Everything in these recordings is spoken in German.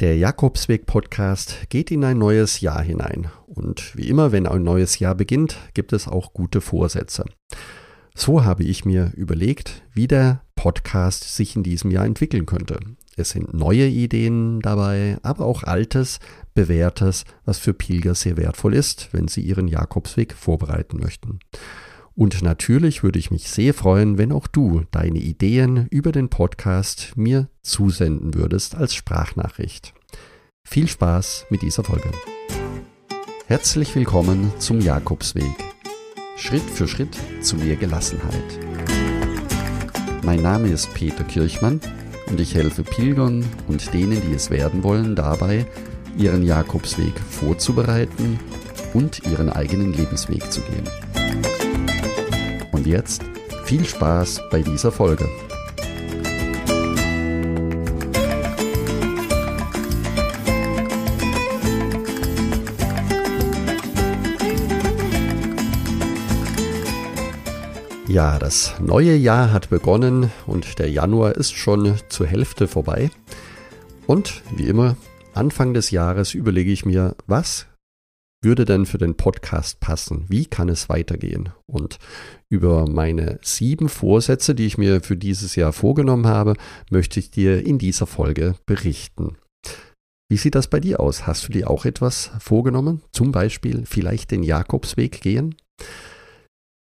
Der Jakobsweg-Podcast geht in ein neues Jahr hinein. Und wie immer, wenn ein neues Jahr beginnt, gibt es auch gute Vorsätze. So habe ich mir überlegt, wie der Podcast sich in diesem Jahr entwickeln könnte. Es sind neue Ideen dabei, aber auch altes, bewährtes, was für Pilger sehr wertvoll ist, wenn sie ihren Jakobsweg vorbereiten möchten. Und natürlich würde ich mich sehr freuen, wenn auch du deine Ideen über den Podcast mir zusenden würdest als Sprachnachricht. Viel Spaß mit dieser Folge. Herzlich willkommen zum Jakobsweg. Schritt für Schritt zu mehr Gelassenheit. Mein Name ist Peter Kirchmann und ich helfe Pilgern und denen, die es werden wollen, dabei, ihren Jakobsweg vorzubereiten und ihren eigenen Lebensweg zu gehen. Jetzt viel Spaß bei dieser Folge. Ja, das neue Jahr hat begonnen und der Januar ist schon zur Hälfte vorbei. Und wie immer, Anfang des Jahres überlege ich mir, was würde denn für den Podcast passen? Wie kann es weitergehen? Und über meine sieben Vorsätze, die ich mir für dieses Jahr vorgenommen habe, möchte ich dir in dieser Folge berichten. Wie sieht das bei dir aus? Hast du dir auch etwas vorgenommen? Zum Beispiel vielleicht den Jakobsweg gehen?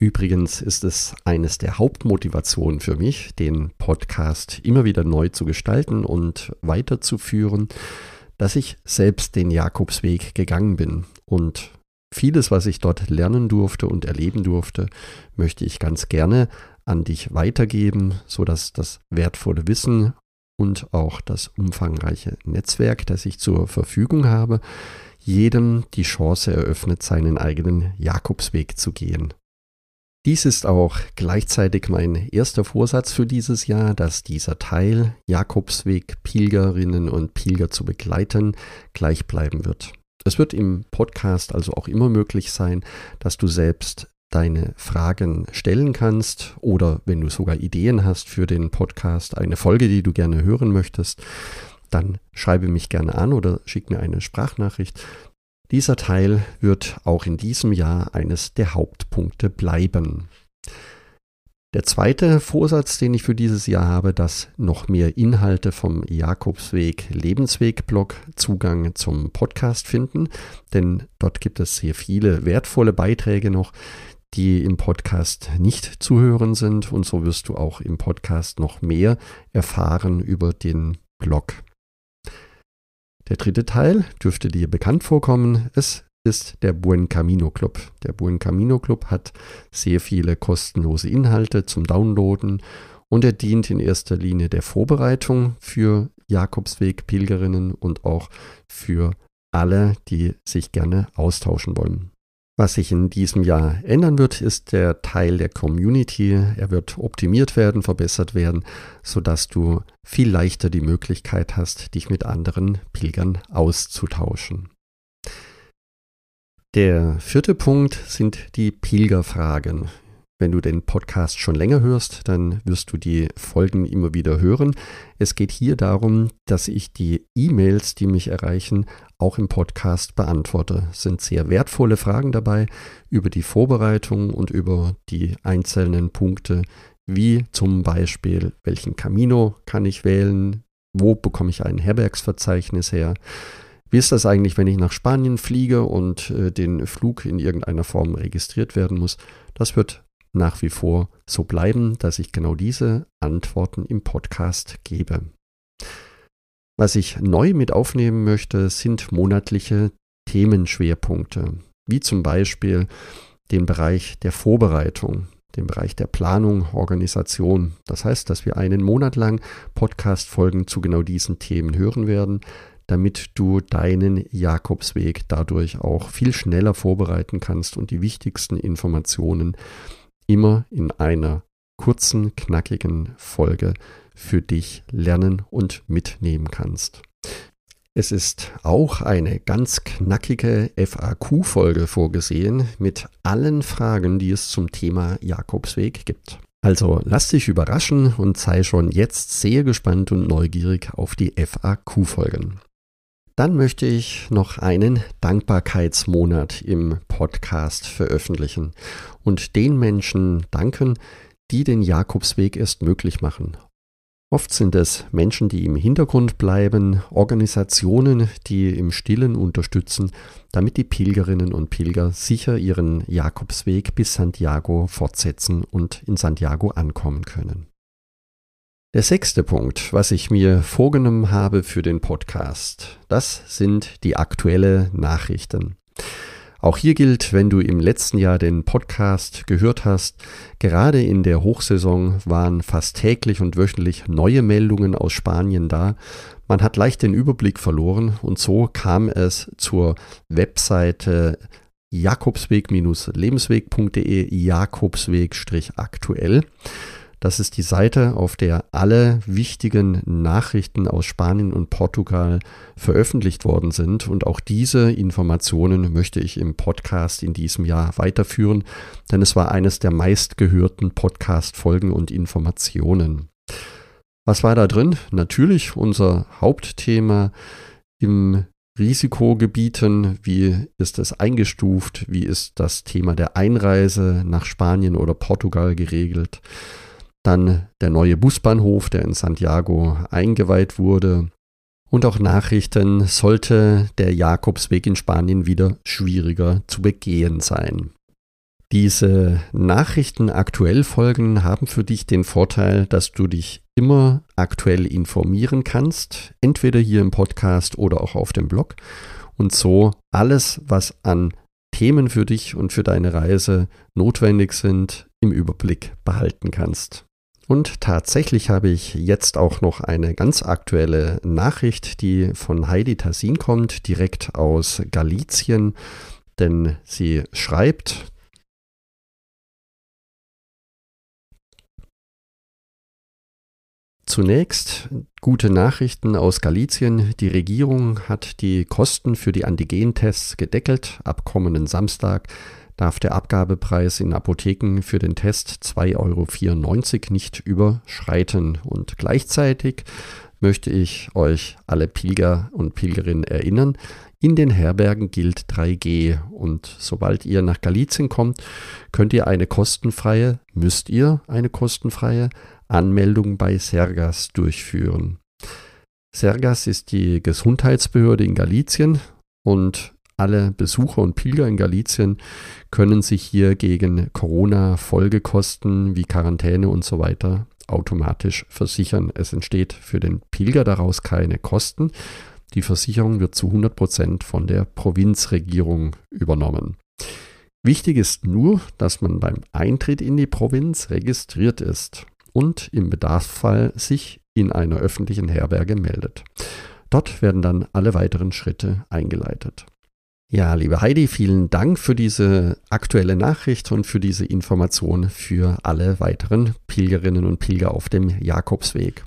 Übrigens ist es eines der Hauptmotivationen für mich, den Podcast immer wieder neu zu gestalten und weiterzuführen, dass ich selbst den Jakobsweg gegangen bin und vieles, was ich dort lernen durfte und erleben durfte, möchte ich ganz gerne an dich weitergeben, sodass das wertvolle Wissen und auch das umfangreiche Netzwerk, das ich zur Verfügung habe, jedem die Chance eröffnet, seinen eigenen Jakobsweg zu gehen. Dies ist auch gleichzeitig mein erster Vorsatz für dieses Jahr, dass dieser Teil Jakobsweg Pilgerinnen und Pilger zu begleiten gleich bleiben wird. Es wird im Podcast also auch immer möglich sein, dass du selbst deine Fragen stellen kannst oder wenn du sogar Ideen hast für den Podcast, eine Folge, die du gerne hören möchtest, dann schreibe mich gerne an oder schick mir eine Sprachnachricht. Dieser Teil wird auch in diesem Jahr eines der Hauptpunkte bleiben. Der zweite Vorsatz, den ich für dieses Jahr habe, dass noch mehr Inhalte vom Jakobsweg Lebensweg-Blog Zugang zum Podcast finden, denn dort gibt es sehr viele wertvolle Beiträge noch, die im Podcast nicht zu hören sind und so wirst du auch im Podcast noch mehr erfahren über den Blog. Der dritte Teil dürfte dir bekannt vorkommen. Es ist der Buen Camino Club. Der Buen Camino Club hat sehr viele kostenlose Inhalte zum Downloaden und er dient in erster Linie der Vorbereitung für Jakobsweg-Pilgerinnen und auch für alle, die sich gerne austauschen wollen. Was sich in diesem Jahr ändern wird, ist der Teil der Community. Er wird optimiert werden, verbessert werden, sodass du viel leichter die Möglichkeit hast, dich mit anderen Pilgern auszutauschen. Der vierte Punkt sind die Pilgerfragen. Wenn du den Podcast schon länger hörst, dann wirst du die Folgen immer wieder hören. Es geht hier darum, dass ich die E-Mails, die mich erreichen, auch im Podcast beantworte. Es sind sehr wertvolle Fragen dabei über die Vorbereitung und über die einzelnen Punkte, wie zum Beispiel, welchen Camino kann ich wählen, wo bekomme ich ein Herbergsverzeichnis her, wie ist das eigentlich, wenn ich nach Spanien fliege und äh, den Flug in irgendeiner Form registriert werden muss? Das wird nach wie vor so bleiben, dass ich genau diese Antworten im Podcast gebe. Was ich neu mit aufnehmen möchte, sind monatliche Themenschwerpunkte, wie zum Beispiel den Bereich der Vorbereitung, den Bereich der Planung, Organisation. Das heißt, dass wir einen Monat lang Podcast-Folgen zu genau diesen Themen hören werden, damit du deinen Jakobsweg dadurch auch viel schneller vorbereiten kannst und die wichtigsten Informationen immer in einer kurzen, knackigen Folge für dich lernen und mitnehmen kannst. Es ist auch eine ganz knackige FAQ-Folge vorgesehen mit allen Fragen, die es zum Thema Jakobsweg gibt. Also lass dich überraschen und sei schon jetzt sehr gespannt und neugierig auf die FAQ-Folgen. Dann möchte ich noch einen Dankbarkeitsmonat im Podcast veröffentlichen und den Menschen danken, die den Jakobsweg erst möglich machen. Oft sind es Menschen, die im Hintergrund bleiben, Organisationen, die im Stillen unterstützen, damit die Pilgerinnen und Pilger sicher ihren Jakobsweg bis Santiago fortsetzen und in Santiago ankommen können. Der sechste Punkt, was ich mir vorgenommen habe für den Podcast, das sind die aktuelle Nachrichten. Auch hier gilt, wenn du im letzten Jahr den Podcast gehört hast, gerade in der Hochsaison waren fast täglich und wöchentlich neue Meldungen aus Spanien da. Man hat leicht den Überblick verloren und so kam es zur Webseite jakobsweg-lebensweg.de jakobsweg-aktuell. Das ist die Seite, auf der alle wichtigen Nachrichten aus Spanien und Portugal veröffentlicht worden sind. Und auch diese Informationen möchte ich im Podcast in diesem Jahr weiterführen, denn es war eines der meistgehörten Podcast-Folgen und Informationen. Was war da drin? Natürlich unser Hauptthema im Risikogebieten, wie ist es eingestuft, wie ist das Thema der Einreise nach Spanien oder Portugal geregelt, dann der neue Busbahnhof, der in Santiago eingeweiht wurde. Und auch Nachrichten, sollte der Jakobsweg in Spanien wieder schwieriger zu begehen sein. Diese Nachrichten aktuell Folgen haben für dich den Vorteil, dass du dich immer aktuell informieren kannst, entweder hier im Podcast oder auch auf dem Blog und so alles, was an Themen für dich und für deine Reise notwendig sind, im Überblick behalten kannst. Und tatsächlich habe ich jetzt auch noch eine ganz aktuelle Nachricht, die von Heidi Tassin kommt, direkt aus Galizien, denn sie schreibt, Zunächst gute Nachrichten aus Galizien. Die Regierung hat die Kosten für die Antigentests gedeckelt. Ab kommenden Samstag darf der Abgabepreis in Apotheken für den Test 2,94 Euro nicht überschreiten. Und gleichzeitig möchte ich euch alle Pilger und Pilgerinnen erinnern, in den Herbergen gilt 3G und sobald ihr nach Galizien kommt, könnt ihr eine kostenfreie, müsst ihr eine kostenfreie Anmeldung bei Sergas durchführen. Sergas ist die Gesundheitsbehörde in Galizien und alle Besucher und Pilger in Galizien können sich hier gegen Corona-Folgekosten wie Quarantäne und so weiter automatisch versichern. Es entsteht für den Pilger daraus keine Kosten. Die Versicherung wird zu 100 Prozent von der Provinzregierung übernommen. Wichtig ist nur, dass man beim Eintritt in die Provinz registriert ist und im Bedarfsfall sich in einer öffentlichen Herberge meldet. Dort werden dann alle weiteren Schritte eingeleitet. Ja, liebe Heidi, vielen Dank für diese aktuelle Nachricht und für diese Information für alle weiteren Pilgerinnen und Pilger auf dem Jakobsweg.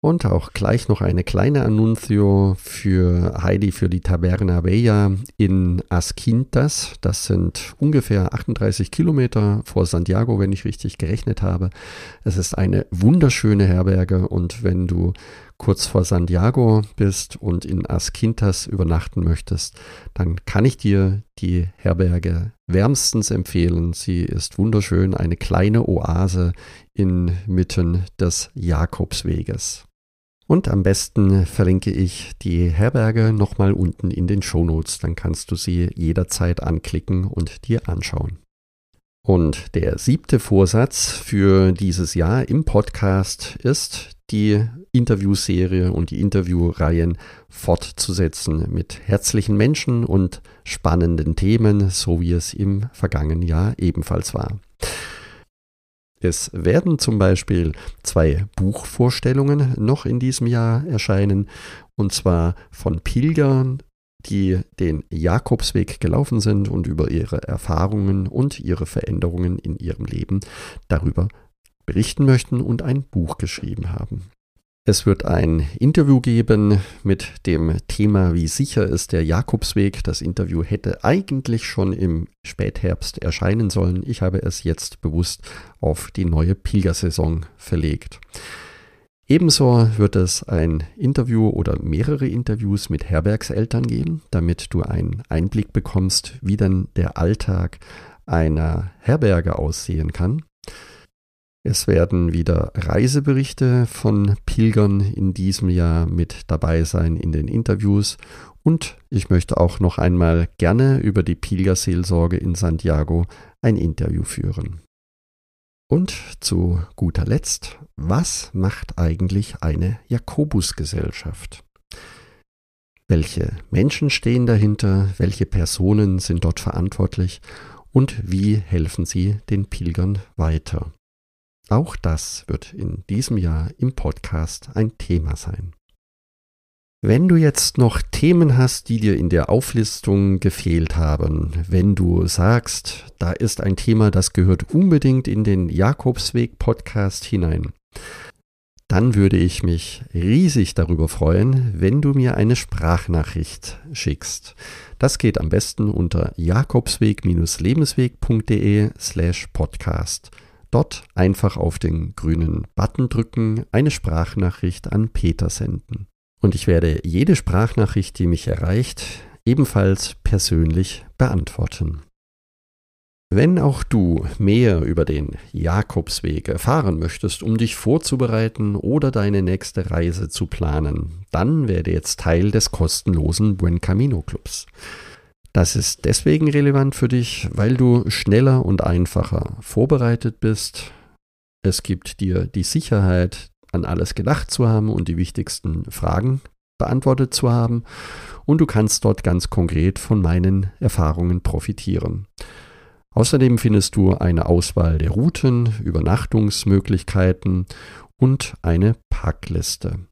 Und auch gleich noch eine kleine Annuncio für Heidi für die Taberna Bella in Asquintas. Das sind ungefähr 38 Kilometer vor Santiago, wenn ich richtig gerechnet habe. Es ist eine wunderschöne Herberge und wenn du kurz vor Santiago bist und in Asquintas übernachten möchtest, dann kann ich dir die Herberge wärmstens empfehlen. Sie ist wunderschön, eine kleine Oase inmitten des Jakobsweges. Und am besten verlinke ich die Herberge nochmal unten in den Shownotes, dann kannst du sie jederzeit anklicken und dir anschauen. Und der siebte Vorsatz für dieses Jahr im Podcast ist, die Interviewserie und die Interviewreihen fortzusetzen mit herzlichen Menschen und spannenden Themen, so wie es im vergangenen Jahr ebenfalls war. Es werden zum Beispiel zwei Buchvorstellungen noch in diesem Jahr erscheinen, und zwar von Pilgern, die den Jakobsweg gelaufen sind und über ihre Erfahrungen und ihre Veränderungen in ihrem Leben darüber berichten möchten und ein Buch geschrieben haben. Es wird ein Interview geben mit dem Thema, wie sicher ist der Jakobsweg. Das Interview hätte eigentlich schon im Spätherbst erscheinen sollen. Ich habe es jetzt bewusst auf die neue Pilgersaison verlegt. Ebenso wird es ein Interview oder mehrere Interviews mit Herbergseltern geben, damit du einen Einblick bekommst, wie denn der Alltag einer Herberge aussehen kann. Es werden wieder Reiseberichte von Pilgern in diesem Jahr mit dabei sein in den Interviews und ich möchte auch noch einmal gerne über die Pilgerseelsorge in Santiago ein Interview führen. Und zu guter Letzt, was macht eigentlich eine Jakobusgesellschaft? Welche Menschen stehen dahinter? Welche Personen sind dort verantwortlich? Und wie helfen sie den Pilgern weiter? Auch das wird in diesem Jahr im Podcast ein Thema sein. Wenn du jetzt noch Themen hast, die dir in der Auflistung gefehlt haben, wenn du sagst, da ist ein Thema, das gehört unbedingt in den Jakobsweg Podcast hinein, dann würde ich mich riesig darüber freuen, wenn du mir eine Sprachnachricht schickst. Das geht am besten unter jakobsweg-lebensweg.de slash podcast. Dort einfach auf den grünen Button drücken, eine Sprachnachricht an Peter senden und ich werde jede Sprachnachricht, die mich erreicht, ebenfalls persönlich beantworten. Wenn auch du mehr über den Jakobsweg erfahren möchtest, um dich vorzubereiten oder deine nächste Reise zu planen, dann werde jetzt Teil des kostenlosen Buen Camino Clubs. Das ist deswegen relevant für dich, weil du schneller und einfacher vorbereitet bist. Es gibt dir die Sicherheit, an alles gedacht zu haben und die wichtigsten Fragen beantwortet zu haben. Und du kannst dort ganz konkret von meinen Erfahrungen profitieren. Außerdem findest du eine Auswahl der Routen, Übernachtungsmöglichkeiten und eine Packliste.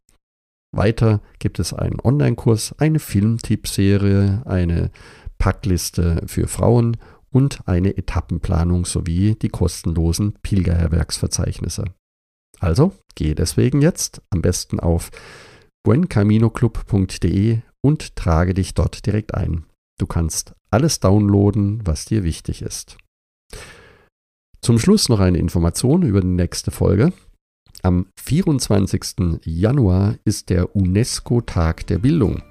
Weiter gibt es einen Online-Kurs, eine Filmtippserie, eine Packliste für Frauen und eine Etappenplanung sowie die kostenlosen Pilgerherbergsverzeichnisse. Also gehe deswegen jetzt am besten auf buencaminoclub.de und trage dich dort direkt ein. Du kannst alles downloaden, was dir wichtig ist. Zum Schluss noch eine Information über die nächste Folge. Am 24. Januar ist der UNESCO-Tag der Bildung.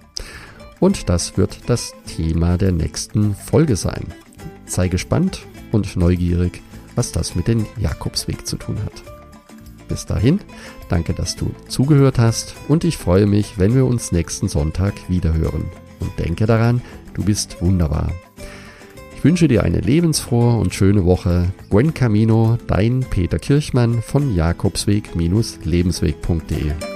Und das wird das Thema der nächsten Folge sein. Sei gespannt und neugierig, was das mit dem Jakobsweg zu tun hat. Bis dahin, danke, dass du zugehört hast und ich freue mich, wenn wir uns nächsten Sonntag wiederhören. Und denke daran, du bist wunderbar. Ich wünsche dir eine lebensfrohe und schöne Woche. Buen Camino, dein Peter Kirchmann von Jakobsweg-lebensweg.de.